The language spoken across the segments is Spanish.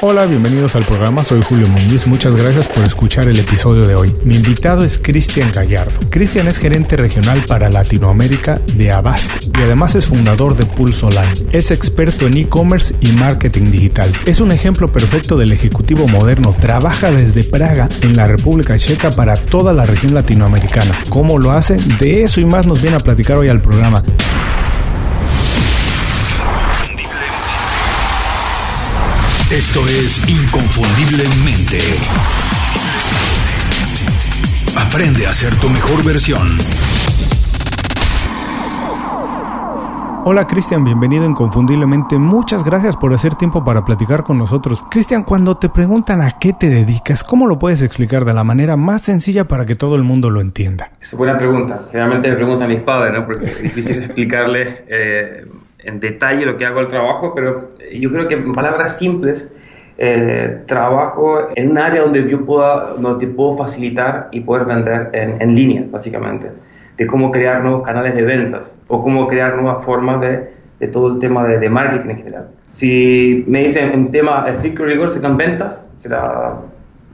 Hola, bienvenidos al programa, soy Julio Muñiz, muchas gracias por escuchar el episodio de hoy. Mi invitado es Cristian Gallardo. Cristian es gerente regional para Latinoamérica de Avast y además es fundador de Pulse Online. Es experto en e-commerce y marketing digital. Es un ejemplo perfecto del ejecutivo moderno. Trabaja desde Praga en la República Checa para toda la región latinoamericana. ¿Cómo lo hace? De eso y más nos viene a platicar hoy al programa. Esto es Inconfundiblemente. Aprende a ser tu mejor versión. Hola Cristian, bienvenido inconfundiblemente. Muchas gracias por hacer tiempo para platicar con nosotros. Cristian, cuando te preguntan a qué te dedicas, ¿cómo lo puedes explicar de la manera más sencilla para que todo el mundo lo entienda? Es buena pregunta. Generalmente me preguntan mis padres, ¿no? Porque es difícil explicarles eh, en detalle lo que hago al trabajo, pero yo creo que en palabras simples, eh, trabajo en un área donde yo pueda, donde puedo facilitar y poder vender en, en, línea, básicamente, de cómo crear nuevos canales de ventas o cómo crear nuevas formas de, de todo el tema de, de, marketing en general. Si me dicen un tema estricto rigor, serán ventas, será,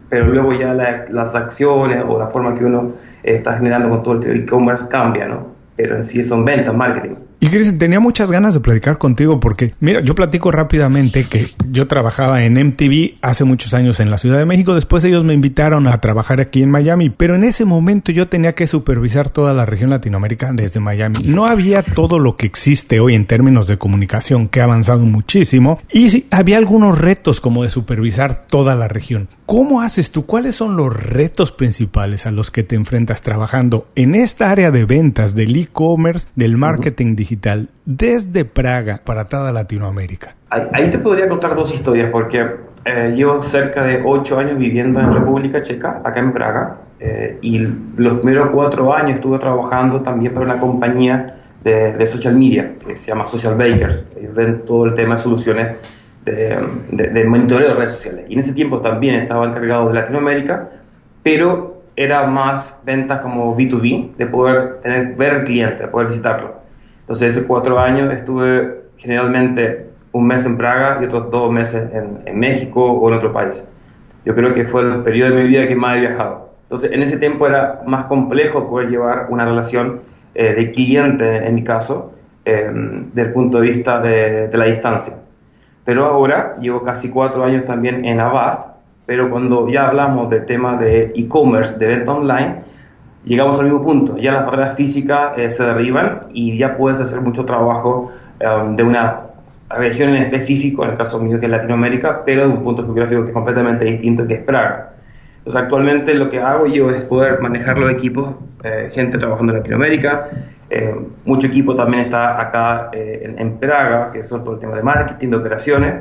pero luego ya la, las acciones o la forma que uno está generando con todo el e-commerce cambia, ¿no? Pero en sí son ventas, marketing. Y Cristian, tenía muchas ganas de platicar contigo porque, mira, yo platico rápidamente que yo trabajaba en MTV hace muchos años en la Ciudad de México, después ellos me invitaron a trabajar aquí en Miami, pero en ese momento yo tenía que supervisar toda la región latinoamericana desde Miami. No había todo lo que existe hoy en términos de comunicación, que ha avanzado muchísimo, y sí, había algunos retos como de supervisar toda la región. ¿Cómo haces tú? ¿Cuáles son los retos principales a los que te enfrentas trabajando en esta área de ventas, del e-commerce, del marketing digital, desde Praga para toda Latinoamérica? Ahí, te podría contar dos historias, porque eh, llevo cerca de ocho años viviendo en República Checa, acá en Praga, eh, y los primeros cuatro años estuve trabajando también para una compañía de, de social media que se llama Social Bakers. Ellos ven todo el tema de soluciones de, de, de, monitoreo de redes sociales. Y en ese tiempo también estaba encargado de Latinoamérica, pero era más ventas como B2B, de poder tener, ver al cliente, de poder visitarlo. Entonces, esos cuatro años estuve generalmente un mes en Praga y otros dos meses en, en, México o en otro país. Yo creo que fue el periodo de mi vida que más he viajado. Entonces, en ese tiempo era más complejo poder llevar una relación eh, de cliente, en mi caso, eh, desde el punto de vista de, de la distancia pero ahora llevo casi cuatro años también en Avast, pero cuando ya hablamos del tema de e-commerce, de venta online, llegamos al mismo punto, ya las barreras físicas eh, se derriban y ya puedes hacer mucho trabajo um, de una región en específico, en el caso mío que es Latinoamérica, pero de un punto geográfico que es completamente distinto que es Praga. Entonces actualmente lo que hago yo es poder manejar los equipos, eh, gente trabajando en Latinoamérica, eh, mucho equipo también está acá eh, en, Praga, que son todo el tema de marketing, de operaciones,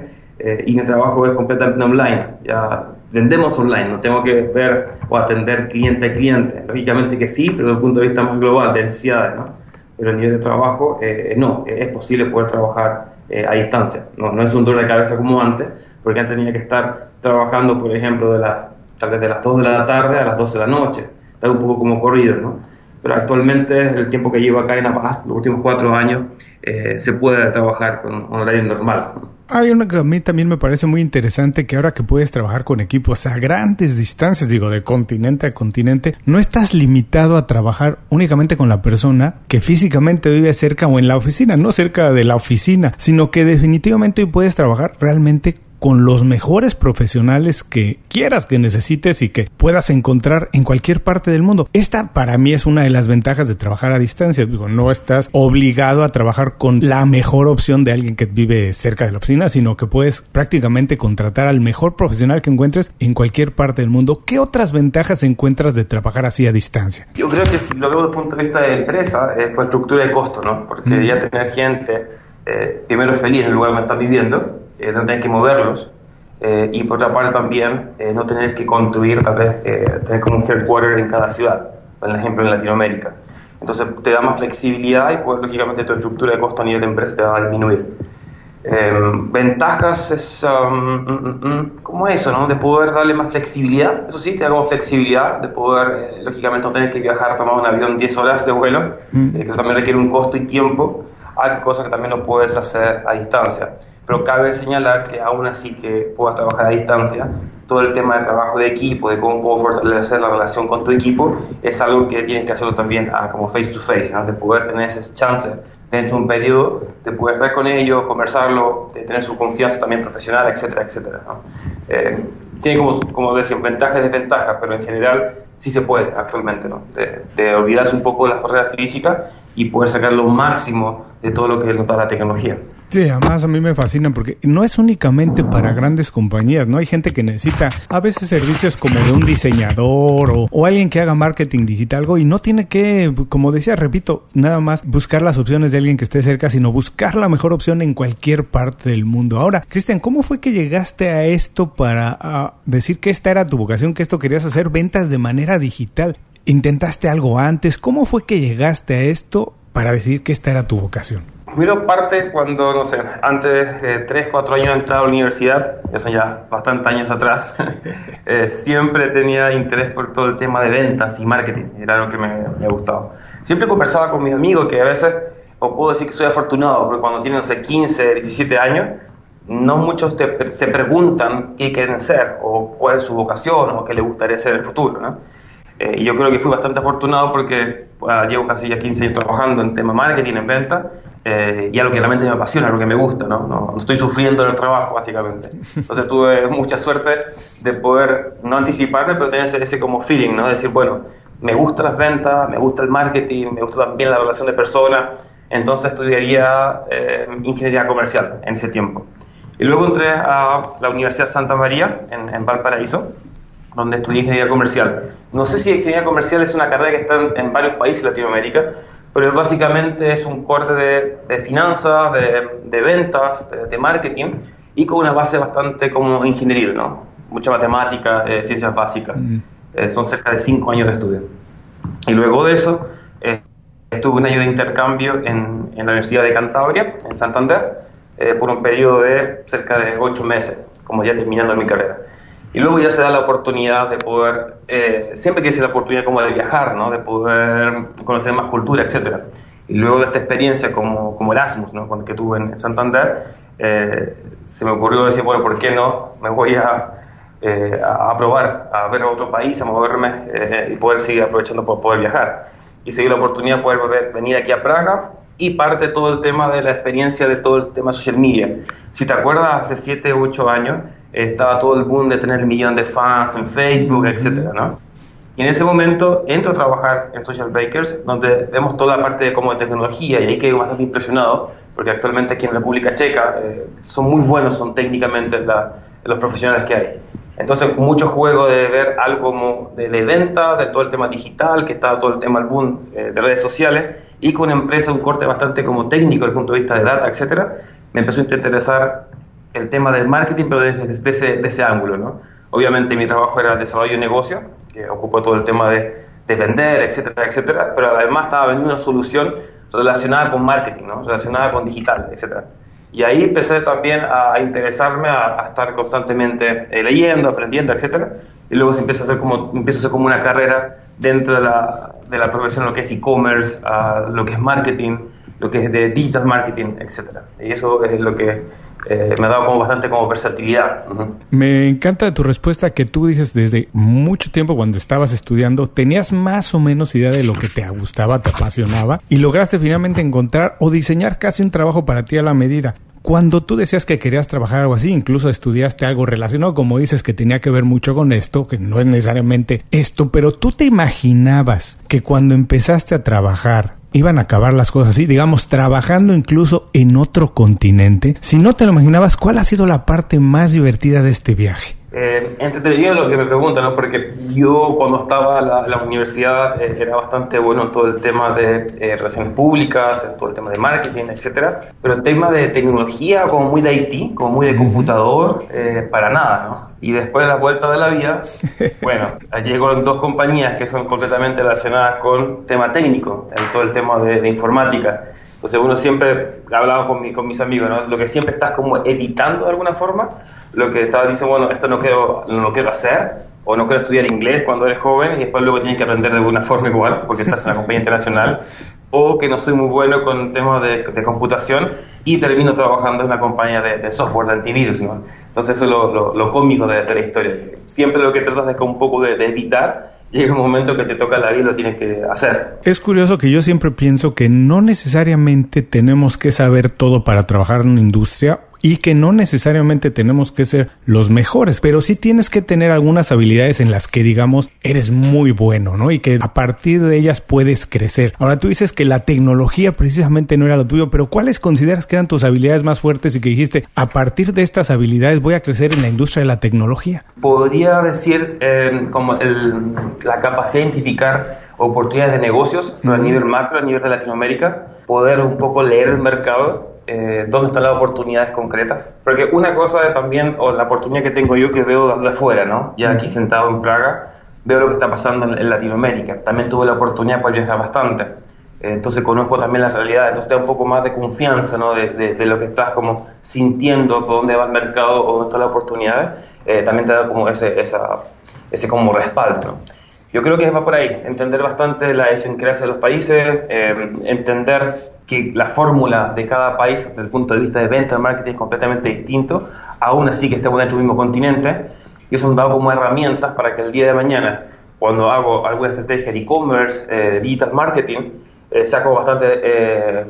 y mi trabajo es completamente online. Ya vendemos online, no tengo que ver o atender cliente a cliente. Lógicamente que sí, pero desde el punto de vista más global, de necesidades, ¿no? Pero a nivel de trabajo, no, es posible poder trabajar a distancia. No, no es un dolor de cabeza como antes, porque antes tenía que estar trabajando, por ejemplo, de las, tal vez de las 2 de la tarde a las 12 de la noche, estar un poco como corrido, ¿no? Pero actualmente el tiempo que llevo acá en Avast, los últimos cuatro años, eh, se puede trabajar con un horario normal. Hay una que a mí también me parece muy interesante que ahora que puedes trabajar con equipos a grandes distancias, digo, de continente a continente, no estás limitado a trabajar únicamente con la persona que físicamente vive cerca o en la oficina, no cerca de la oficina, sino que definitivamente puedes trabajar realmente con los mejores profesionales que quieras que necesites y que puedas encontrar en cualquier parte del mundo. Esta para mí es una de las ventajas de trabajar a distancia. Digo, no estás obligado a trabajar con la mejor opción de alguien que vive cerca de la oficina, sino que puedes prácticamente contratar al mejor profesional que encuentres en cualquier parte del mundo. ¿Qué otras ventajas encuentras de trabajar así a distancia? Yo creo que si lo veo desde el punto de vista de empresa, es por estructura de costo, ¿no? Porque mm. ya tener gente eh, primero feliz en el lugar donde están viviendo eh, no tener que moverlos. Eh, y por otra parte también eh, no tener que construir, tal vez eh, tener como un headquarter en cada ciudad, por ejemplo en Latinoamérica. Entonces te da más flexibilidad y pues lógicamente tu estructura de costo a nivel de empresa te va a disminuir. ventajas es um, mm, mm, como eso, ¿no? De poder darle más flexibilidad, eso sí, te da como flexibilidad de poder, lógicamente no tener que viajar, tomar un avión 10 horas de vuelo, mm. que eso también requiere un costo y tiempo, hay cosas que también lo puedes hacer a distancia pero cabe señalar que aún así que puedas trabajar a distancia, todo el tema del trabajo de equipo, de cómo puedo fortalecer la relación con tu equipo, es algo que tienes que hacerlo también ah, como face to face, de poder tener ese chance dentro de un periodo, de poder estar con ellos, conversarlo, de tener su confianza también profesional, etcétera, etcétera. Eh, tiene como, como decía, ventajas y desventajas, pero en general sí se puede actualmente, ¿no? de, de olvidarse un poco de las barreras físicas y poder sacar lo máximo de todo lo que nos da la tecnología. Sí, además a mí me fascina porque no es únicamente para grandes compañías, ¿no? Hay gente que necesita a veces servicios como de un diseñador o, alguien que haga marketing digital y no tiene que, como decía, repito, nada más buscar las opciones de alguien que esté cerca, sino buscar la mejor opción en cualquier parte del mundo. Ahora, Cristian, ¿cómo fue que llegaste a esto para decir que esta era tu vocación, que esto querías hacer ventas de manera digital? ¿Intentaste algo antes? ¿Cómo fue que llegaste a esto para decir que esta era tu vocación? Primero parte cuando, no sé, antes de 3, 4 años de entrar a la universidad, eso ya bastantes años atrás, eh, siempre tenía interés por todo el tema de ventas y marketing, era algo que me, me gustaba. Siempre conversaba con mis amigos que a veces, o puedo decir que soy afortunado, porque cuando tienen, no sé, 15, 17 años, no muchos te, se preguntan qué quieren ser, o cuál es su vocación, o qué les gustaría ser en el futuro, ¿no? Eh, y yo creo que fui bastante afortunado porque llevo casi ya 15 años trabajando en tema marketing, en venta, eh, y algo que realmente me apasiona, algo que me gusta, ¿no? ¿no? estoy sufriendo en el trabajo, básicamente. Entonces tuve mucha suerte de poder, no anticiparme, pero tener ese, como feeling, ¿no? decir, bueno, me gustan las ventas, me gusta el marketing, me gusta también la relación de personas, entonces estudiaría eh, ingeniería comercial en ese tiempo. Y luego entré a la Universidad Santa María en, en Valparaíso, donde estudié ingeniería comercial. No sé si ingeniería comercial es una carrera que está en, varios países de Latinoamérica, pero básicamente es un corte de, finanzas, de, ventas, de, marketing y con una base bastante como ingenieril, ¿no? Mucha matemática, eh, ciencias básicas. Mm. Eh, son cerca de cinco años de estudio. Y luego de eso, eh, estuve un año de intercambio en, en, la Universidad de Cantabria, en Santander, por un periodo de cerca de ocho meses, como ya terminando mi carrera. Y luego ya se da la oportunidad de poder, eh, siempre que la oportunidad como de viajar, ¿no? de poder conocer más cultura, etc. Y luego de esta experiencia como, como Erasmus, ¿no? que tuve en Santander, eh, se me ocurrió decir, bueno, ¿por qué no? Me voy a, eh, a probar, a ver otro país, a moverme eh, y poder seguir aprovechando para poder viajar. Y seguir la oportunidad de poder venir aquí a Praga y parte todo el tema de la experiencia de todo el tema social media. Si te acuerdas, hace 7 u 8 años, estaba todo el boom de tener el millón de fans en Facebook, etcétera, ¿no? Y en ese momento entro a trabajar en Social Bakers, donde vemos toda la parte de, como de tecnología, y ahí quedé bastante impresionado, porque actualmente aquí en República Checa eh, son muy buenos, son técnicamente los profesionales que hay. Entonces, mucho juego de ver algo como de, venta, de todo el tema digital, que está todo el tema del boom eh, de redes sociales, y con una empresa, un corte bastante como técnico desde el punto de vista de data, etcétera, me empezó a interesar el tema del marketing, pero desde, ese, de ese ángulo, ¿no? Obviamente mi trabajo era desarrollo de negocio, que ocupó todo el tema de, de, vender, etcétera, etcétera, pero además estaba vendiendo una solución relacionada con marketing, ¿no? Relacionada con digital, etcétera. Y ahí empecé también a, interesarme, a, estar constantemente eh, leyendo, aprendiendo, etcétera. Y luego se empieza a hacer como, empieza a hacer como una carrera dentro de la, de la profesión, lo que es e-commerce, lo que es marketing, lo que es de digital marketing, etcétera. Y eso es lo que eh, me ha dado como bastante como versatilidad. Me encanta tu respuesta que tú dices desde mucho tiempo cuando estabas estudiando, tenías más o menos idea de lo que te gustaba, te apasionaba y lograste finalmente encontrar o diseñar casi un trabajo para ti a la medida. Cuando tú decías que querías trabajar algo así, incluso estudiaste algo relacionado, como dices, que tenía que ver mucho con esto, que no es necesariamente esto, pero tú te imaginabas que cuando empezaste a trabajar iban a acabar las cosas así, digamos, trabajando incluso en otro continente. Si no te lo imaginabas, ¿cuál ha sido la parte más divertida de este viaje? Eh, entretenido lo que me preguntan, ¿no? porque yo cuando estaba en la, universidad eh, era bastante bueno en todo el tema de eh, relaciones públicas, en todo el tema de marketing, etcétera, pero el tema de tecnología, como muy de IT, como muy de computador, eh, para nada, ¿no? Y después de la vuelta de la vida, bueno, llegaron dos compañías que son completamente relacionadas con tema técnico, en todo el tema de, de informática. Entonces uno siempre, hablaba con, mi, con mis amigos, ¿no? lo que siempre estás como evitando de alguna forma, lo que estás diciendo, bueno, esto no quiero, no lo quiero hacer, o no quiero estudiar inglés cuando eres joven y después luego tienes que aprender de alguna forma igual, porque estás en una compañía internacional, o que no soy muy bueno con temas de, de computación y termino trabajando en una compañía de, software de antivirus. ¿no? Entonces eso es lo, lo, cómico de, la historia. Siempre lo que tratas es un poco de, de evitar llega un momento que te toca la vida y lo tienes que hacer. Es curioso que yo siempre pienso que no necesariamente tenemos que saber todo para trabajar en una industria y que no necesariamente tenemos que ser los mejores, pero sí tienes que tener algunas habilidades en las que digamos eres muy bueno, ¿no? Y que a partir de ellas puedes crecer. Ahora tú dices que la tecnología precisamente no era lo tuyo, pero ¿cuáles consideras que eran tus habilidades más fuertes y que dijiste a partir de estas habilidades voy a crecer en la industria de la tecnología? Podría decir eh, como la capacidad de identificar oportunidades de negocios a nivel macro, a nivel de Latinoamérica, poder un poco leer el mercado eh, dónde están las oportunidades concretas. Porque una cosa también, o la oportunidad que tengo yo que veo de afuera, ¿no? Ya aquí sentado en Praga, veo lo que está pasando en, Latinoamérica. También tuve la oportunidad para viajar bastante. Eh, entonces conozco también la realidad, entonces te da un poco más de confianza ¿no? de, de, lo que estás como sintiendo, por dónde va el mercado o dónde están las oportunidades, eh, también te da como ese, esa, ese como respaldo. Yo creo que va por ahí, entender bastante la idiosincrasia de los países, entender que la fórmula de cada país desde el punto de vista de venta, de marketing es completamente distinto, aún así que estemos dentro del mismo continente, y eso nos da como herramientas para que el día de mañana, cuando hago alguna estrategia de e-commerce, eh, digital marketing, eh, sea como bastante eh,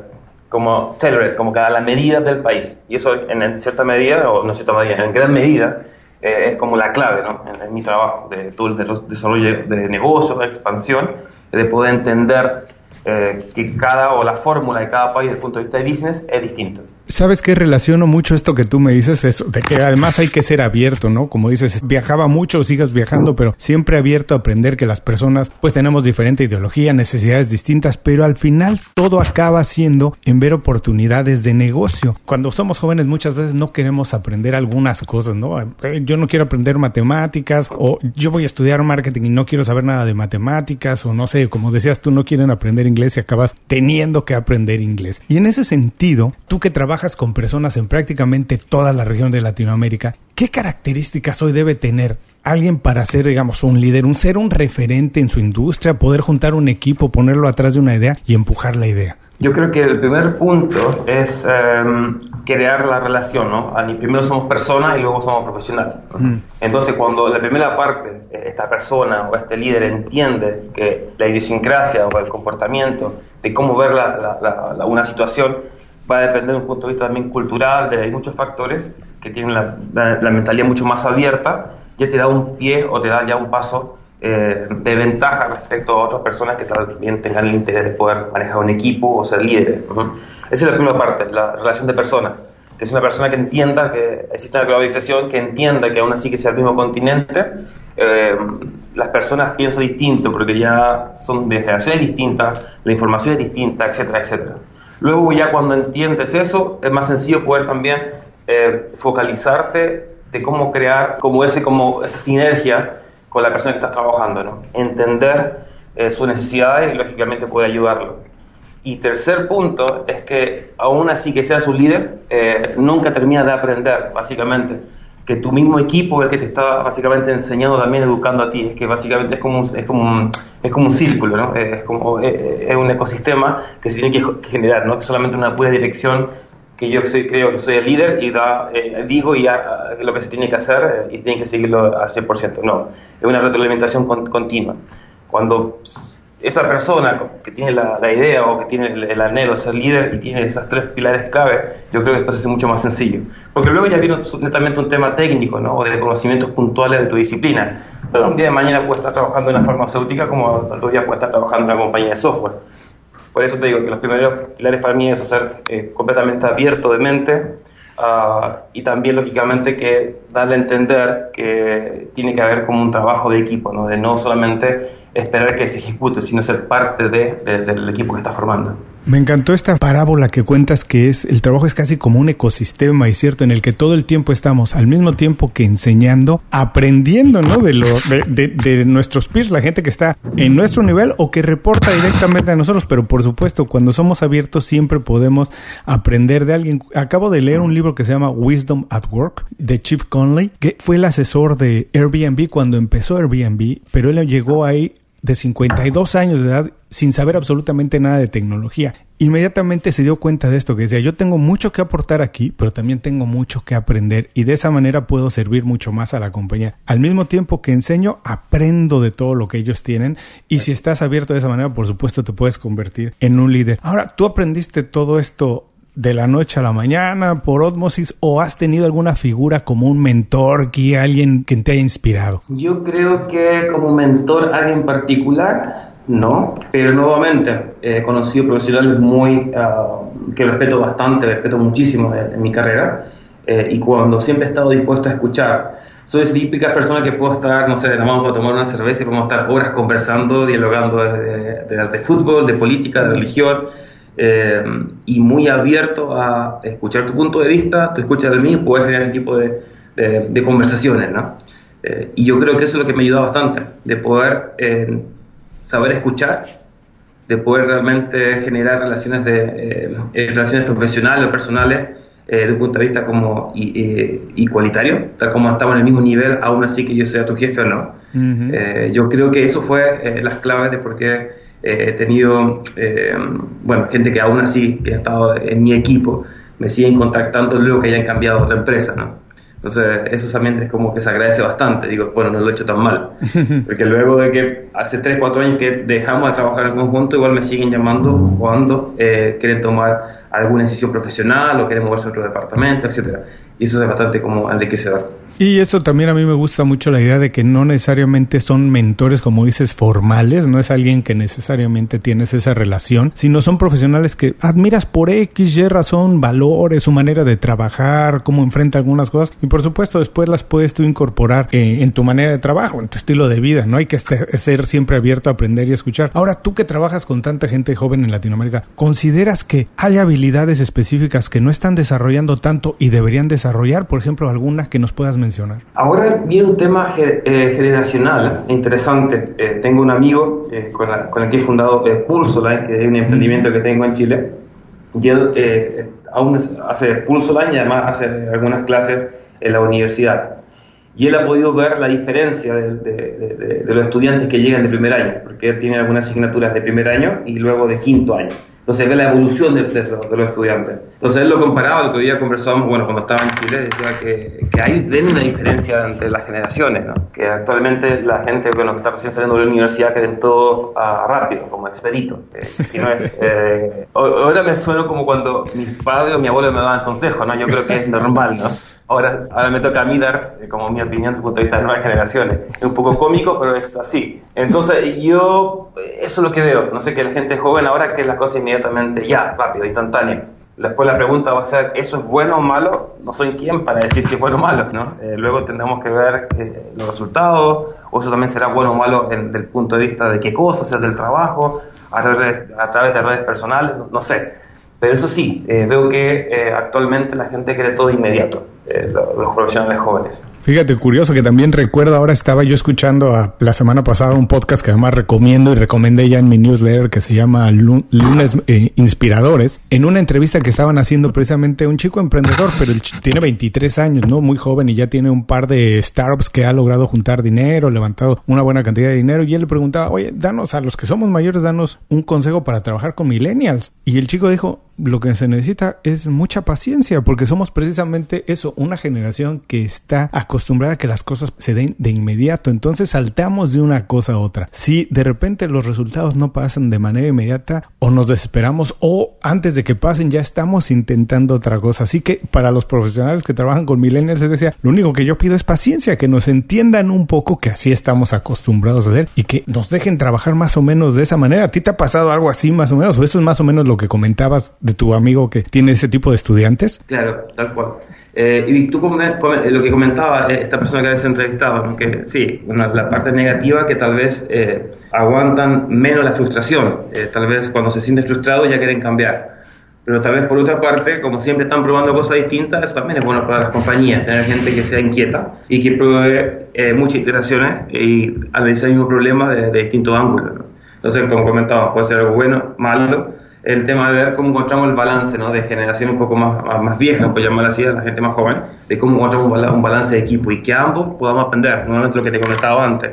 como tailored, como que a la medida del país. Y eso en, cierta medida, o no cierta medida, en gran medida, es como la clave ¿no? en, mi trabajo de todo el desarrollo de negocios, de expansión, de poder entender eh, que cada o la fórmula de cada país desde el punto de vista de business es distinta. ¿Sabes qué? Relaciono mucho esto que tú me dices, eso, de que además hay que ser abierto, ¿no? Como dices, viajaba mucho, sigas viajando, pero siempre abierto a aprender que las personas pues tenemos diferente ideología, necesidades distintas, pero al final todo acaba siendo en ver oportunidades de negocio. Cuando somos jóvenes muchas veces no queremos aprender algunas cosas, ¿no? Eh, yo no quiero aprender matemáticas o yo voy a estudiar marketing y no quiero saber nada de matemáticas o no sé, como decías tú, no quieren aprender inglés y acabas teniendo que aprender inglés. Y en ese sentido, tú que trabajas con personas en prácticamente toda la región de Latinoamérica, ¿qué características hoy debe tener alguien para ser, digamos, un líder, un ser un referente en su industria, poder juntar un equipo, ponerlo atrás de una idea y empujar la idea? Yo creo que el primer punto es em, crear la relación, ¿no? Primero somos personas y luego somos profesionales. Mm. Entonces, cuando la primera parte, esta persona o este líder entiende que la idiosincrasia o el comportamiento de cómo ver una situación va a depender de un punto de vista también cultural, de hay muchos factores que tienen la, mentalidad mucho más abierta, ya te da un pie o te da ya un paso eh, de ventaja respecto a otras personas que también tengan el interés de poder manejar un equipo o ser líderes. Esa es la primera parte, la relación de personas, que es una persona que entienda que existe una globalización, que entienda que aún así que sea el mismo continente, eh, las personas piensan distinto porque ya son de generaciones distintas, la información es distinta, etcétera, etcétera. Luego ya cuando entiendes eso, es más sencillo poder también eh, focalizarte de cómo crear como ese como esa sinergia con la persona que estás trabajando, ¿no? Entender eh, sus necesidades y lógicamente poder ayudarlo. Y tercer punto es que aún así que seas un líder, eh, nunca termina de aprender, básicamente que tu mismo equipo es el que te está básicamente enseñando también, educando a ti. Es que básicamente es como un, es como un, es como un círculo, ¿no? Es como es un ecosistema que se tiene que generar, no que solamente una pura dirección que yo soy, creo que soy el líder y da, eh, digo y lo que se tiene que hacer eh, y tiene que seguirlo al 100%. No, es una retroalimentación continua. Cuando esa persona que tiene la, idea o que tiene el, anhelo de ser líder y tiene esas tres pilares clave, yo creo que después es mucho más sencillo. Porque luego ya viene netamente un tema técnico, ¿no? O de conocimientos puntuales de tu disciplina. Pero un día de mañana puedes estar trabajando en una farmacéutica como otro día puedes estar trabajando en una compañía de software. Por eso te digo que los primeros pilares para mí es ser eh, completamente abierto de mente ah, y también, lógicamente, que darle a entender que tiene que haber como un trabajo de equipo, ¿no? De no solamente esperar que se ejecute, sino ser parte de, del equipo que está formando. Me encantó esta parábola que cuentas que es el trabajo es casi como un ecosistema y cierto en el que todo el tiempo estamos al mismo tiempo que enseñando, aprendiendo, ¿no? De lo de, de, nuestros peers, la gente que está en nuestro nivel o que reporta directamente a nosotros, pero por supuesto cuando somos abiertos siempre podemos aprender de alguien. Acabo de leer un libro que se llama Wisdom at Work de Chip Conley, que fue el asesor de Airbnb cuando empezó Airbnb, pero él llegó ahí de 52 años de edad sin saber absolutamente nada de tecnología. Inmediatamente se dio cuenta de esto, que decía, yo tengo mucho que aportar aquí, pero también tengo mucho que aprender y de esa manera puedo servir mucho más a la compañía. Al mismo tiempo que enseño, aprendo de todo lo que ellos tienen y si estás abierto de esa manera, por supuesto, te puedes convertir en un líder. Ahora, tú aprendiste todo esto de la noche a la mañana por osmosis o has tenido alguna figura como un mentor, que alguien que te haya inspirado? Yo creo que como mentor alguien particular, no, pero nuevamente he conocido profesionales muy ah, que respeto bastante, respeto muchísimo en, mi carrera eh, y cuando siempre he estado dispuesto a escuchar. Soy esa típica persona que puedo estar, no sé, nada más para tomar una cerveza y podemos estar horas conversando, dialogando de, de, de fútbol, de política, de religión eh, y muy abierto a escuchar tu punto de vista, tú escuchas el mío y poder generar ese tipo de, de, conversaciones, ¿no? Eh, y yo creo que eso es lo que me ayuda bastante, de poder eh, saber escuchar, de poder realmente generar relaciones, de, relaciones profesionales o personales desde un punto de vista como igualitario, tal como estamos en el mismo nivel, aún así que yo sea tu jefe o no. yo creo que eso fue las claves de por qué eh, he tenido, eh, bueno, gente que aún así, que ha estado en mi equipo, me siguen contactando luego que hayan cambiado a otra empresa, ¿no? Entonces, eso también es como que se agradece bastante. Digo, bueno, no lo he hecho tan mal. Porque luego de que hace 3, 4 años que dejamos de trabajar en conjunto, igual me siguen llamando cuando eh, quieren tomar alguna decisión profesional o quieren moverse a otro departamento, etcétera. Y eso es bastante como enriquecedor. Y eso también a mí me gusta mucho la idea de que no necesariamente son mentores, como dices, formales, no es alguien que necesariamente tienes esa relación, sino son profesionales que admiras por X, Y razón, valores, su manera de trabajar, cómo enfrenta algunas cosas, y por supuesto después las puedes tú incorporar eh, en tu manera de trabajo, en tu estilo de vida, no hay que ser siempre abierto a aprender y escuchar. Ahora, tú que trabajas con tanta gente joven en Latinoamérica, ¿consideras que hay habilidades específicas que no están desarrollando tanto y deberían desarrollar? Por ejemplo, alguna que nos puedas mencionar Ahora viene un tema eh, generacional interesante. Eh, tengo un amigo eh, con, el que he fundado Pulsoline, que es un emprendimiento que tengo en Chile. Y él aún hace Pulsoline y además hace algunas clases en la universidad. Y él ha podido ver la diferencia de, de los estudiantes que llegan de primer año, porque él tiene algunas asignaturas de primer año y luego de quinto año. Entonces ve la evolución de, los estudiantes. Entonces él lo comparaba, el otro día conversábamos, bueno, cuando estaba en Chile, decía que, que hay ven una diferencia entre las generaciones, ¿no? que actualmente la gente bueno, que está recién saliendo de la universidad quieren todo uh, rápido, como expedito. Eh, si no es, eh, ahora me sueno como cuando mis padres o mi abuelo me daban consejos, ¿no? yo creo que es normal, ¿no? Ahora, ahora me toca a mí dar, eh, como mi opinión, desde el punto de vista de nuevas generaciones. Es un poco cómico, pero es así. Entonces, yo, eso es lo que veo. No sé, que la gente joven ahora que la cosa inmediatamente, ya, rápido, instantánea. Después la pregunta va a ser, ¿eso es bueno o malo? No soy quien para decir si es bueno o malo, ¿no? Eh, luego tendremos que ver eh, los resultados, o eso también será bueno o malo desde el punto de vista de qué cosas, sea del trabajo, a, a través de redes personales, no sé. Pero eso sí, veo que actualmente la gente quiere todo inmediato. Eh, los profesionales jóvenes. Fíjate, curioso que también recuerdo, ahora estaba yo escuchando a, la semana pasada un podcast que además recomiendo y recomendé ya en mi newsletter que se llama Lunes eh, Inspiradores, en una entrevista que estaban haciendo precisamente un chico emprendedor, pero tiene 23 años, ¿no? Muy joven y ya tiene un par de startups que ha logrado juntar dinero, levantado una buena cantidad de dinero y él le preguntaba, oye, danos a los que somos mayores, danos un consejo para trabajar con millennials. Y el chico dijo, lo que se necesita es mucha paciencia porque somos precisamente eso, una generación que está acostumbrada a que las cosas se den de inmediato. Entonces saltamos de una cosa a otra. Si de repente los resultados no pasan de manera inmediata o nos desesperamos o antes de que pasen ya estamos intentando otra cosa. Así que para los profesionales que trabajan con millennials, les decía, lo único que yo pido es paciencia, que nos entiendan un poco que así estamos acostumbrados a hacer y que nos dejen trabajar más o menos de esa manera. ¿A ti te ha pasado algo así más o menos? ¿O eso es más o menos lo que comentabas tu amigo que tiene ese tipo de estudiantes? Claro, tal cual. Eh, y tú lo que comentaba eh, esta persona que habéis entrevistado, que sí, la parte negativa que tal vez eh, aguantan menos la frustración, tal vez cuando se sienten frustrados ya quieren cambiar. Pero tal vez por otra parte, como siempre están probando cosas distintas, eso también es bueno para las compañías, tener gente que sea inquieta y que pruebe muchas iteraciones y analizar el mismo problema de, distintos ángulos. Entonces, como comentábamos, puede ser algo bueno, malo, el tema de ver cómo encontramos el balance ¿no? de generación un poco más, más vieja, por llamarla así, a la gente más joven, de cómo encontramos un balance de equipo y que ambos podamos aprender, nuevamente lo que te comentaba antes,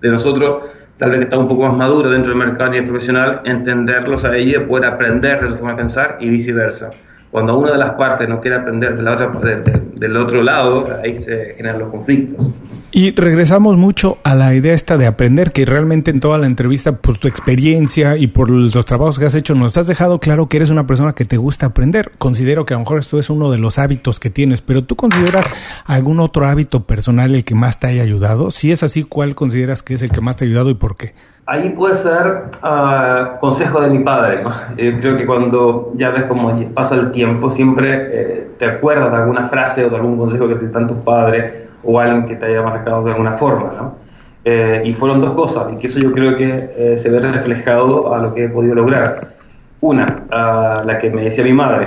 de nosotros tal vez que está un poco más maduro dentro del mercado y profesional, entenderlos a ellos, poder aprender de su forma de pensar y viceversa. Cuando una de las partes no quiere aprender de la otra, del otro lado, ahí se generan los conflictos. Y regresamos mucho a la idea esta de aprender, que realmente en toda la entrevista, por tu experiencia y por los trabajos que has hecho, nos has dejado claro que eres una persona que te gusta aprender. Considero que a lo mejor esto es uno de los hábitos que tienes, pero ¿tú consideras algún otro hábito personal el que más te haya ayudado? Si es así, ¿cuál consideras que es el que más te ha ayudado y por qué? Ahí puede ser uh, consejo de mi padre. Eh, creo que cuando ya ves cómo pasa el tiempo, siempre eh, te acuerdas de alguna frase o de algún consejo que te dan tus padres o alguien que te haya marcado de alguna forma. ¿no? Eh, y fueron dos cosas, y que eso yo creo que se ve reflejado a lo que he podido lograr. Una, uh, la que me decía mi madre,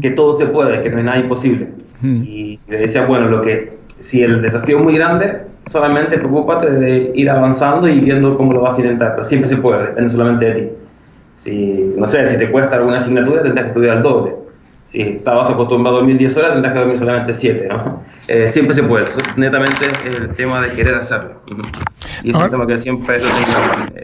que todo se puede, que no hay nada imposible. Y le decía, bueno, lo que si el desafío es muy grande, solamente preocúpate de ir avanzando y viendo cómo lo vas a intentar, pero siempre se puede, depende solamente de ti. Si, no sé, si te cuesta alguna asignatura, tendrás que estudiar el doble. Si estabas acostumbrado a dormir 10 horas, tendrás que dormir solamente 7, ¿no? Eh, siempre se puede, netamente el tema de querer hacerlo. Y es un tema que siempre lo tengo eh,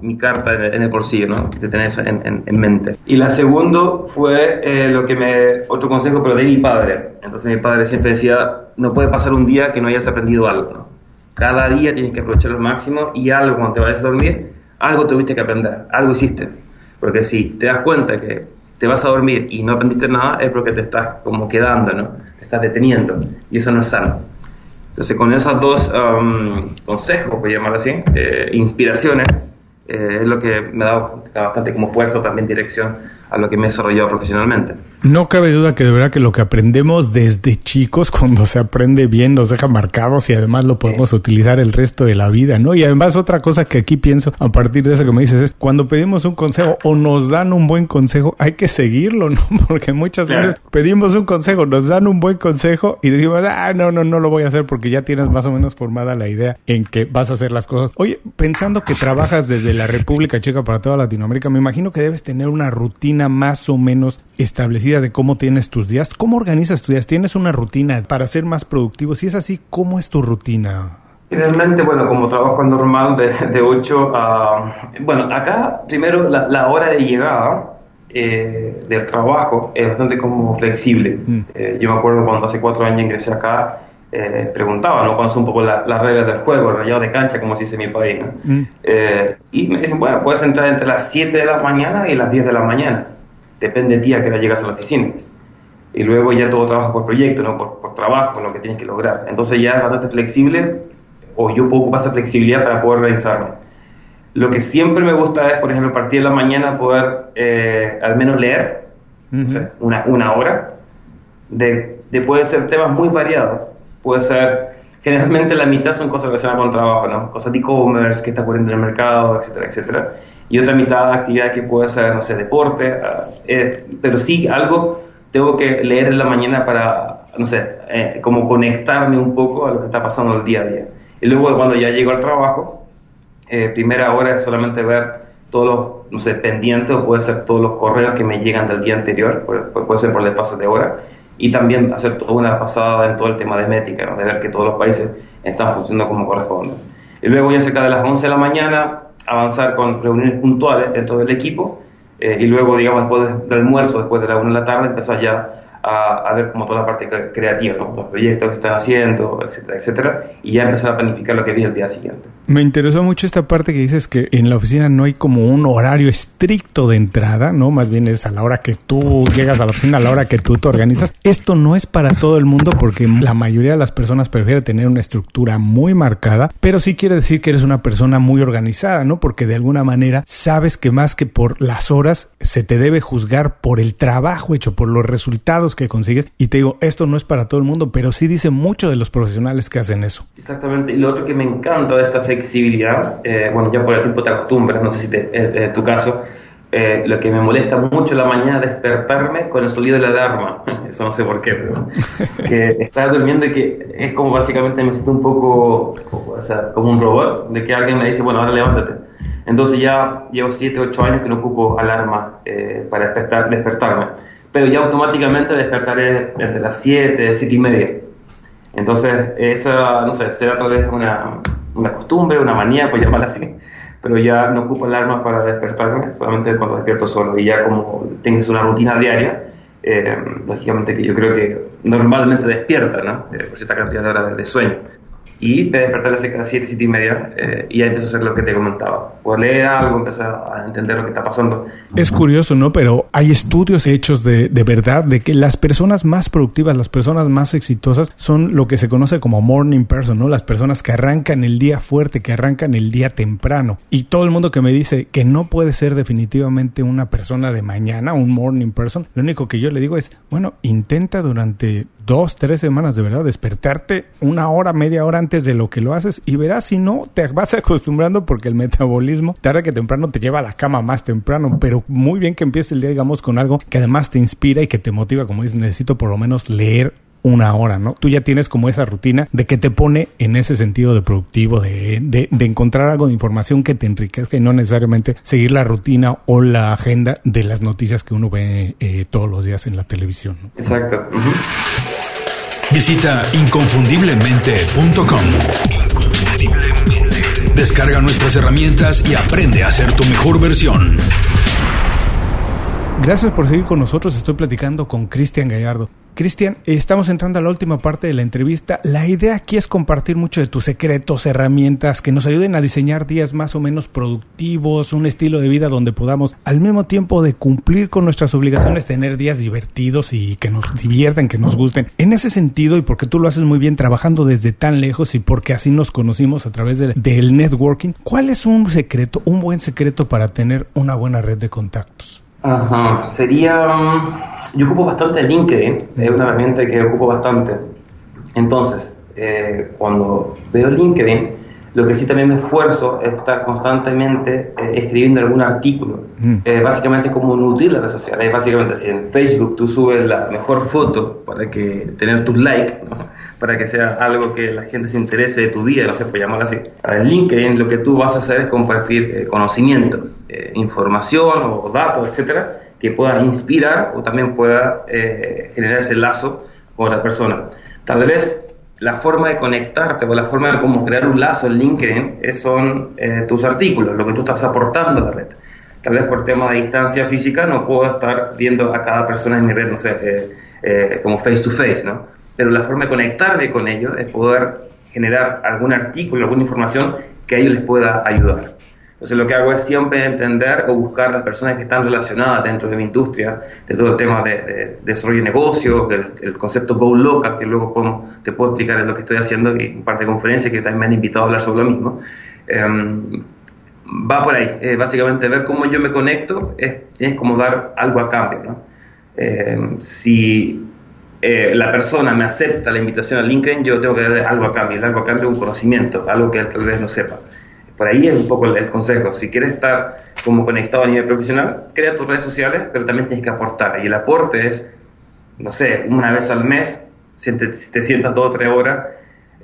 mi carta en el, bolsillo, ¿no? De tener eso en, mente. Y la segunda fue eh, lo que me, otro consejo, pero de mi padre. Entonces mi padre siempre decía, no puede pasar un día que no hayas aprendido algo, ¿no? Cada día tienes que aprovechar al máximo y algo cuando te vayas a dormir, algo tuviste que aprender, algo hiciste. Porque si te das cuenta que te vas a dormir y no aprendiste nada, es porque te estás como quedando, ¿no? Te estás deteniendo y eso no es sano. Entonces, con esos dos um, consejos, voy a llamar así, eh, inspiraciones, eh, es lo que me da bastante como fuerza también dirección a lo que me he desarrollado profesionalmente. No cabe duda que de verdad que lo que aprendemos desde chicos, cuando se aprende bien, nos deja marcados y además lo podemos utilizar el resto de la vida, ¿no? Y además otra cosa que aquí pienso a partir de eso que me dices es, cuando pedimos un consejo o nos dan un buen consejo, hay que seguirlo, ¿no? Porque muchas veces pedimos un consejo, nos dan un buen consejo y decimos, ah, no, no, no lo voy a hacer porque ya tienes más o menos formada la idea en que vas a hacer las cosas. Oye, pensando que trabajas desde la República Checa para toda Latinoamérica, me imagino que debes tener una rutina más o menos establecida de cómo tienes tus días. ¿Cómo organizas tus días? ¿Tienes una rutina para ser más productivo? Si es así, ¿cómo es tu rutina? Generalmente, bueno, como trabajo normal de, de 8 a... Bueno, acá primero la, hora de llegada eh, del trabajo es bastante como flexible. Mm. Eh, yo me acuerdo cuando hace cuatro años ingresé acá, eh, preguntaba, ¿no? Cuáles son un poco las reglas del juego, el rayado de cancha, como se dice en mi país, mm. y me dicen, bueno, puedes entrar entre las 7 de la mañana y las 10 de la mañana depende de ti a que llegas a la oficina. Y luego ya todo trabajo por proyecto, ¿no? por, por trabajo, lo que tienes que lograr. Entonces ya es bastante flexible, o yo puedo ocupar esa flexibilidad para poder realizarme. Lo que siempre me gusta es, por ejemplo, a partir de la mañana poder eh, al menos leer una, una hora, de, de puede ser temas muy variados. Puede ser, generalmente la mitad son cosas relacionadas con trabajo, ¿no? cosas de e-commerce, que está ocurriendo en el mercado, etcétera, etcétera y otra mitad de actividad que puede ser, no sé, deporte, ah, eh, pero sí algo tengo que leer en la mañana para, no sé, eh, como conectarme un poco a lo que está pasando el día a día. Y luego cuando ya llego al trabajo, eh, primera hora es solamente ver todos los, no sé, pendientes o puede ser todos los correos que me llegan del día anterior, puede, ser por el desfase de hora, y también hacer toda una pasada en todo el tema de métrica, de ver que todos los países están funcionando como corresponde. Y luego ya cerca de las 11 de la mañana avanzar con reuniones puntuales dentro del equipo eh, y luego, digamos, después del almuerzo, después de la una de la tarde, empezar ya a, ver como toda la parte creativa, los proyectos que están haciendo, etcétera, etcétera, y ya empezar a planificar lo que viene el día siguiente. Me interesó mucho esta parte que dices que en la oficina no hay como un horario estricto de entrada, ¿no? Más bien es a la hora que tú llegas a la oficina, a la hora que tú te organizas. Esto no es para todo el mundo porque la mayoría de las personas prefiere tener una estructura muy marcada, pero sí quiere decir que eres una persona muy organizada, ¿no? Porque de alguna manera sabes que más que por las horas se te debe juzgar por el trabajo hecho, por los resultados que consigues. Y te digo, esto no es para todo el mundo, pero sí dice mucho de los profesionales que hacen eso. Exactamente. Y lo otro que me encanta de esta flexibilidad, eh, bueno, ya por el tiempo te acostumbras, no sé si te, es, tu caso, eh, lo que me molesta mucho la mañana es despertarme con el sonido de la alarma. Eso no sé por qué, pero que estar durmiendo y que es como básicamente me siento un poco o sea, como un robot, de que alguien me dice, bueno, ahora levántate. Entonces ya llevo 7, 8 años que no ocupo alarma eh, para despertar, despertarme pero ya automáticamente despertaré entre las 7, 7 y media. Entonces, esa, no sé, será tal vez una, una costumbre, una manía, pues llamarla así, pero ya no ocupo alarma para despertarme, solamente cuando despierto solo. Y ya como tienes una rutina diaria, eh, lógicamente que yo creo que normalmente despierta, ¿no? Eh, por cierta cantidad de horas de sueño y me desperté a las 7, 7 y media eh, y ahí empiezo a hacer lo que te comentaba. O leer algo, empezar a entender lo que está pasando. Es curioso, ¿no? Pero hay estudios hechos de, de verdad de que las personas más productivas, las personas más exitosas son lo que se conoce como morning person, ¿no? Las personas que arrancan el día fuerte, que arrancan el día temprano. Y todo el mundo que me dice que no puede ser definitivamente una persona de mañana, un morning person, lo único que yo le digo es, bueno, intenta durante dos, tres semanas de verdad despertarte una hora, media hora antes de lo que lo haces y verás si no te vas acostumbrando porque el metabolismo tarde que temprano te lleva a la cama más temprano, pero muy bien que empieces el día digamos con algo que además te inspira y que te motiva, como dices, necesito por lo menos leer una hora, ¿no? Tú ya tienes como esa rutina de que te pone en ese sentido de productivo, de, de, encontrar algo de información que te enriquezca y no necesariamente seguir la rutina o la agenda de las noticias que uno ve eh, todos los días en la televisión. ¿no? Exacto. Visita inconfundiblemente.com. Descarga nuestras herramientas y aprende a ser tu mejor versión. Gracias por seguir con nosotros. Estoy platicando con Cristian Gallardo. Cristian, estamos entrando a la última parte de la entrevista. La idea aquí es compartir mucho de tus secretos, herramientas que nos ayuden a diseñar días más o menos productivos, un estilo de vida donde podamos al mismo tiempo de cumplir con nuestras obligaciones tener días divertidos y que nos diviertan, que nos gusten. En ese sentido, y porque tú lo haces muy bien trabajando desde tan lejos y porque así nos conocimos a través de, del networking, ¿cuál es un secreto, un buen secreto para tener una buena red de contactos? Ajá, sería... um, Yo ocupo bastante LinkedIn, es una herramienta que ocupo bastante. Entonces, eh, cuando veo LinkedIn, lo que sí también me esfuerzo es estar constantemente eh, escribiendo algún artículo. Mm. Eh, básicamente como nutrir las redes sociales. Básicamente si en Facebook tú subes la mejor foto para que tener tus likes, ¿no? para que sea algo que la gente se interese de tu vida, no sé, por llamarlo así. En LinkedIn lo que tú vas a hacer es compartir eh, conocimiento, eh, información o datos, etcétera, que pueda inspirar o también pueda eh, generar ese lazo con otra persona. Tal vez la forma de conectarte o la forma de cómo crear un lazo en LinkedIn es- son eh, tus artículos, lo que tú estás aportando a la red. Tal vez por tema de distancia física no puedo estar viendo a cada persona en mi red, no sé, como face to face, ¿no? Pero la forma de conectarme con ellos es poder generar algún artículo, alguna información que a ellos les pueda ayudar. Entonces lo que hago es siempre entender o buscar las personas que están relacionadas dentro de mi industria, de todo el tema de, de desarrollo de negocios, del el concepto Go Local, que luego te puedo explicar en lo que estoy haciendo y un par de conferencias que también me han invitado a hablar sobre lo mismo. Em, va por ahí, básicamente ver cómo yo me conecto es, es como dar algo a cambio. ¿no? Eh, si eh, la persona me acepta la invitación a LinkedIn, yo tengo que darle algo a cambio, el algo a cambio es un conocimiento, algo que él tal vez no sepa. Por ahí es un poco el, consejo. Si quieres estar como conectado a nivel profesional, crea tus redes sociales, pero también tienes que aportar. Y el aporte es, no sé, una vez al mes, si te, si sientas dos o tres horas,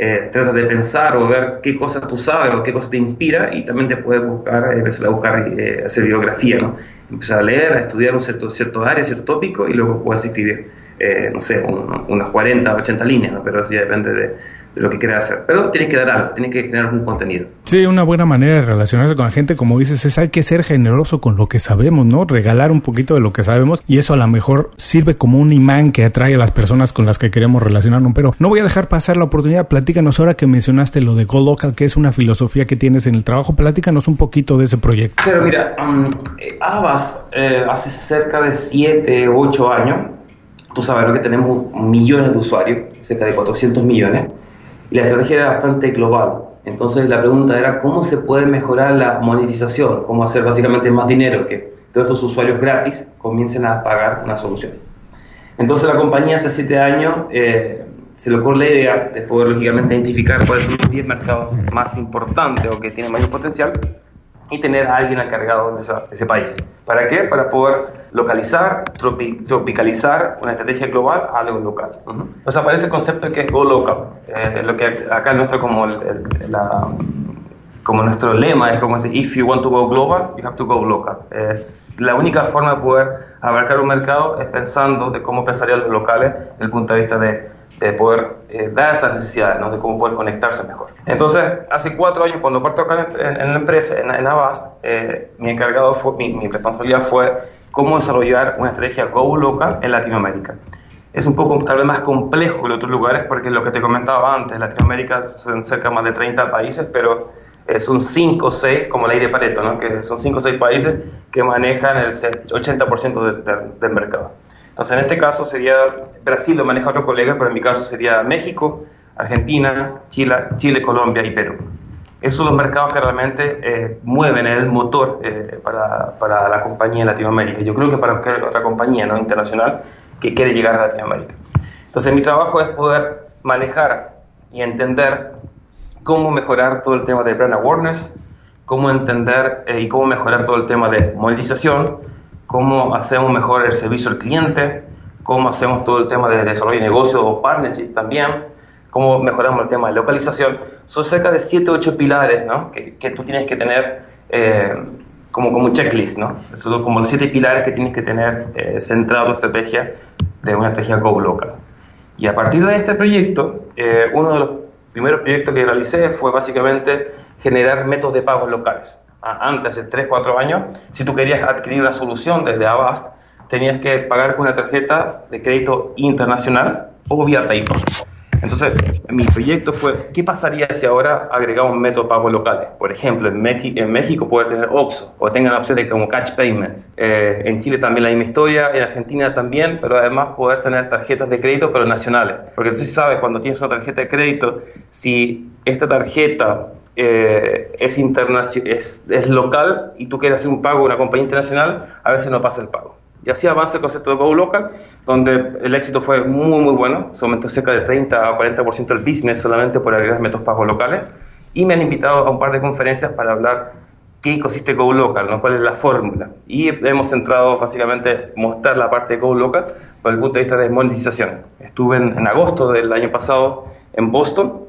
eh, tratas de pensar o ver qué cosas tú sabes o qué cosas te inspira y también te puedes buscar, eh, empezar a buscar, eh, hacer biografía, ¿no? Empezar a leer, a estudiar un cierto, cierto área, cierto tópico y luego puedes escribir, eh, no sé, un- unas 40 o 80 líneas, ¿no? Pero eso depende de, de lo que quieras hacer. Pero tienes que dar algo, tienes que generar un contenido. Sí, una buena manera de relacionarse con la gente, como dices, es hay que ser generoso con lo que sabemos, ¿no? Regalar un poquito de lo que sabemos y eso a lo mejor sirve como un imán que atrae a las personas con las que queremos relacionarnos. Pero no voy a dejar pasar la oportunidad. Platícanos ahora que mencionaste lo de Go Local, que es una filosofía que tienes en el trabajo. Platícanos un poquito de ese proyecto. Claro, mira, um, eh, Abbas eh, hace cerca de 7 o 8 años, tú sabes ¿no? que tenemos millones de usuarios, cerca de 400 millones, y la estrategia era bastante global. Entonces la pregunta era cómo se puede mejorar la monetización, cómo hacer básicamente más dinero, que todos estos usuarios gratis comiencen a pagar una solución. Entonces la compañía hace 7 años eh, se le ocurre la idea de poder lógicamente identificar cuáles son los 10 mercados más importantes o que tienen mayor potencial y tener a alguien encargado de, esa- ese país. ¿Para qué? Para poder localizar, tropi- tropicalizar una estrategia global a algo local. Ujú. Entonces aparece el concepto que es Go Local, eh, lo que acá nuestro como el- el- la, como nuestro lema es como decir, if you want to go global, you have to go local. Es la única forma de poder abarcar un mercado es pensando de cómo pensarían los locales desde el punto de vista de, de poder eh, dar esas necesidades, ¿no? de cómo poder conectarse mejor. Entonces, hace cuatro años, cuando parto acá en, la empresa, en, en Avast, eh, mi encargado fue, mi, mi, responsabilidad fue cómo desarrollar una estrategia Go Local en Latinoamérica. Es un poco tal vez más complejo que en otros lugares, porque lo que te comentaba antes, Latinoamérica son cerca más de 30 países, pero eh, son 5 o 6, como la ley de Pareto, ¿no? que son 5 o 6 países que manejan el 80% del mercado. Entonces, en este caso sería, Brasil lo maneja otro colega, pero en mi caso sería México, Argentina, Chile, Chile Colombia y Perú. Esos son los mercados que realmente eh, mueven el motor eh, para, para, la compañía en Latinoamérica. Yo creo que para cualquier otra compañía ¿no? internacional que quiere llegar a Latinoamérica. Entonces mi trabajo es poder manejar y entender cómo mejorar todo el tema de brand awareness, cómo entender eh, y cómo mejorar todo el tema de monetización, cómo hacemos mejor el servicio al cliente, cómo hacemos todo el tema de desarrollo de negocio o partnership también, cómo mejoramos el tema de localización. Son cerca de 7 o 8 pilares ¿no? que, que, tú tienes que tener eh, como, como un checklist. ¿no? Son como los 7 pilares que tienes que tener eh, centrado tu estrategia de una estrategia Go Local. Y a partir de este proyecto, eh, uno de los primeros proyectos que realicé fue básicamente generar métodos de pagos locales antes, hace 3, 4 años, si tú querías adquirir una solución desde Avast, tenías que pagar con una tarjeta de crédito internacional o vía PayPal. Entonces, mi proyecto fue, ¿qué pasaría si ahora agregamos métodos de pago locales? Por ejemplo, en, en México puede tener OXXO o tengan de como Catch Payment. Eh, en Chile también la misma historia, en Argentina también, pero además poder tener tarjetas de crédito, pero nacionales. Porque no sé si sabes, cuando tienes una tarjeta de crédito, si esta tarjeta eh, es, es, es, local y tú quieres hacer un pago a una compañía internacional, a veces no pasa el pago. Y así avanza el concepto de Go Local, donde el éxito fue muy, muy bueno. Se aumentó cerca de 30 a 40% del business solamente por agregar métodos pagos locales. Y me han invitado a un par de conferencias para hablar qué consiste Go Local, ¿no? cuál es la fórmula. Y hemos centrado básicamente mostrar la parte de Go Local por el punto de vista de monetización. Estuve en, en agosto del año pasado en Boston,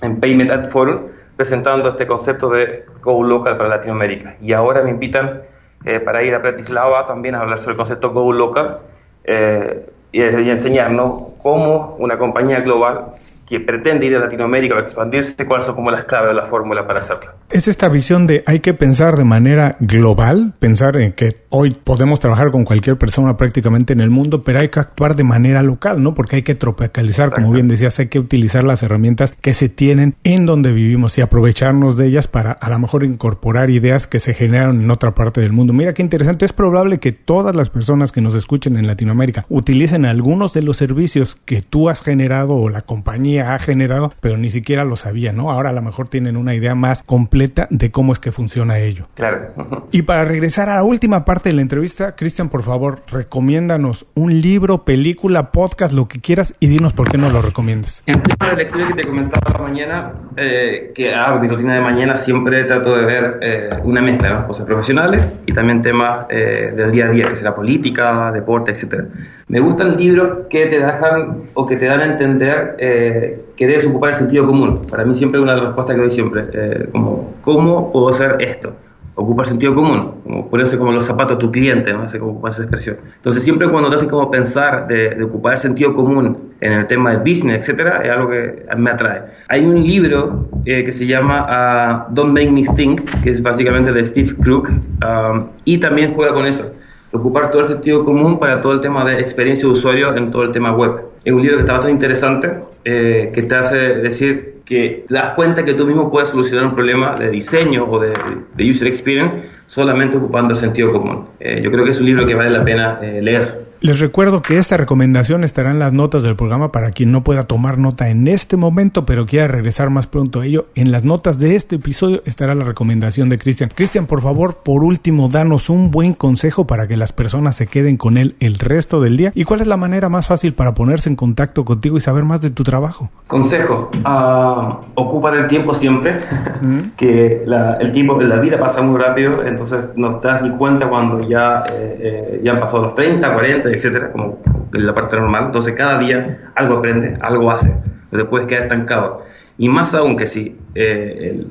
en Payment at Forum, presentando este concepto de Go Local para Latinoamérica. Y ahora me invitan eh, para ir a Bratislava también a hablar sobre el concepto Go Local eh, y, y enseñarnos cómo una compañía global que pretende ir a Latinoamérica o expandirse, cuáles son como las claves de la fórmula para hacerlo. Es esta visión de hay que pensar de manera global, pensar en que hoy podemos trabajar con cualquier persona prácticamente en el mundo, pero hay que actuar de manera local, ¿no? Porque hay que tropicalizar, como bien decías, hay que utilizar las herramientas que se tienen en donde vivimos y aprovecharnos de ellas para a lo mejor incorporar ideas que se generaron en otra parte del mundo. Mira qué interesante, es probable que todas las personas que nos escuchen en Latinoamérica utilicen algunos de los servicios que tú has generado o la compañía ha generado, pero ni siquiera lo sabía, ¿no? Ahora a lo mejor tienen una idea más completa de cómo es que funciona ello. Claro. Y para regresar a la última parte de la entrevista, Cristian, por favor, recomiéndanos un libro, película, podcast, lo que quieras y dinos por qué no lo recomiendas. En tema de lectura que te comentaba mañana, eh, que hago mi rutina de mañana siempre trato de ver eh, una mezcla, ¿no? Cosas profesionales y también temas eh, del día a día, que será política, deporte, etcétera. Me gustan libros que te dejan o que te dan a entender eh, que debes ocupar el sentido común. Para mí siempre una de las respuestas que doy siempre, eh, como, ¿cómo puedo hacer esto? Ocupar sentido común, como ponerse como los zapatos a tu cliente, ¿no? Hace como esa expresión. Entonces siempre cuando te hacen como pensar de, ocupar el sentido común en el tema de business, etcétera, es algo que me atrae. Hay un libro eh, que se llama uh, Don't Make Me Think, que es básicamente de Steve Crook, um, y también juega con eso ocupar todo el sentido común para todo el tema de experiencia de usuario en todo el tema web. Es un libro que está bastante interesante, eh, que te hace decir que te das cuenta que tú mismo puedes solucionar un problema de diseño o de, user experience solamente ocupando el sentido común. Eh, yo creo que es un libro que vale la pena eh, leer. Les recuerdo que esta recomendación estará en las notas del programa para quien no pueda tomar nota en este momento, pero quiera regresar más pronto a ello. En las notas de este episodio estará la recomendación de Cristian. Cristian, por favor, por último, danos un buen consejo para que las personas se queden con él el resto del día. ¿Y cuál es la manera más fácil para ponerse en contacto contigo y saber más de tu trabajo? Consejo, uh, ocupar el tiempo siempre, que el tiempo, la vida pasa muy rápido, entonces no te das ni cuenta cuando ya, eh, eh, ya han pasado los 30, 40 etcétera, como en la parte normal. Entonces, cada día algo aprende, algo hace, pero puedes quedar estancado. Y más aún que si eh,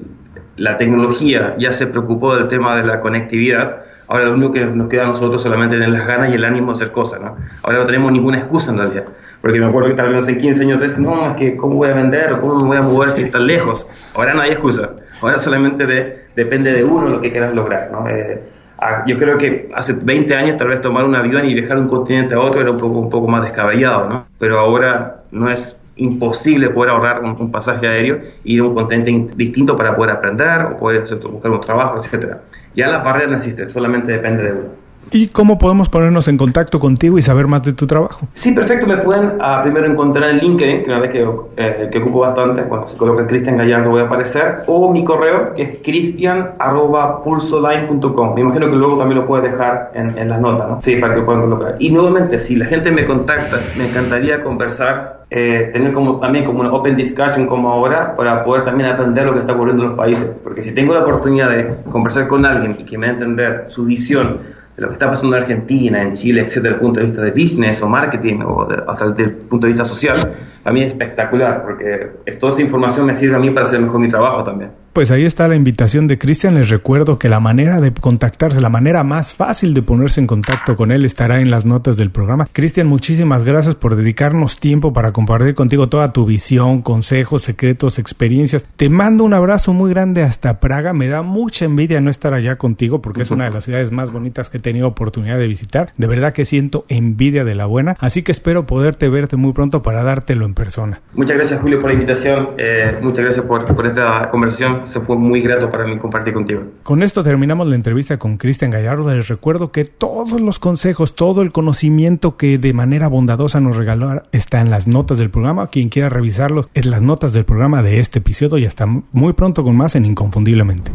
la tecnología ya se preocupó del tema de la conectividad, ahora lo único que nos queda a nosotros solamente tener las ganas y el ánimo de hacer cosas. ¿no? Ahora no tenemos ninguna excusa en realidad. Porque me acuerdo que tal vez hace 15 años atrás, no, es que cómo voy a vender cómo me voy a mover si tan lejos. Ahora no hay excusa. Ahora solamente de, depende de uno lo que quieras lograr. ¿no? Eh, ah, yo creo que hace 20 años tal vez tomar un avión y viajar de un continente a otro era un poco, un poco más descabellado, ¿no? pero ahora no es imposible poder ahorrar un, pasaje aéreo y ir a un continente distinto para poder aprender o poder buscar un trabajo, etcétera. Ya la barrera no existe, solamente depende de uno. ¿Y cómo podemos ponernos en contacto contigo y saber más de tu trabajo? Sí, perfecto. Me pueden uh, primero encontrar en LinkedIn, que vez que, eh, que ocupo bastante. Bueno, si colocan Cristian Gallardo voy a aparecer. O mi correo, que es cristian.pulsoline.com. Me imagino que luego también lo puedes dejar en, en, las notas, ¿no? Sí, para que puedan colocar. Y nuevamente, si la gente me contacta, me encantaría conversar, eh, tener como, también como una open discussion como ahora, para poder también aprender lo que está ocurriendo en los países. Porque si tengo la oportunidad de conversar con alguien y que me va a entender su visión, de lo que está pasando en Argentina, en Chile, etcétera, desde el punto de vista de business o marketing o hasta desde el punto de vista social, a mí es espectacular porque toda esa información me sirve a mí para hacer mejor mi trabajo también. Pues ahí está la invitación de Cristian. Les recuerdo que la manera de contactarse, la manera más fácil de ponerse en contacto con él estará en las notas del programa. Cristian, muchísimas gracias por dedicarnos tiempo para compartir contigo toda tu visión, consejos, secretos, experiencias. Te mando un abrazo muy grande hasta Praga. Me da mucha envidia no estar allá contigo porque es una de las ciudades más bonitas que he tenido oportunidad de visitar. De verdad que siento envidia de la buena. Así que espero poderte verte muy pronto para dártelo en persona. Muchas gracias Julio por la invitación. Eh, muchas gracias por, por esta conversación se fue muy grato para mí compartir contigo. Con esto terminamos la entrevista con Cristian Gallardo. Les recuerdo que todos los consejos, todo el conocimiento que de manera bondadosa nos regaló está en las notas del programa. Quien quiera revisarlo en las notas del programa de este episodio y hasta muy pronto con más en Inconfundiblemente.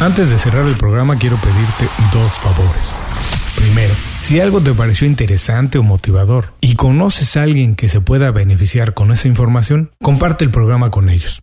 Antes de cerrar el programa quiero pedirte dos favores. Primero, si algo te pareció interesante o motivador y conoces a alguien que se pueda beneficiar con esa información, comparte el programa con ellos.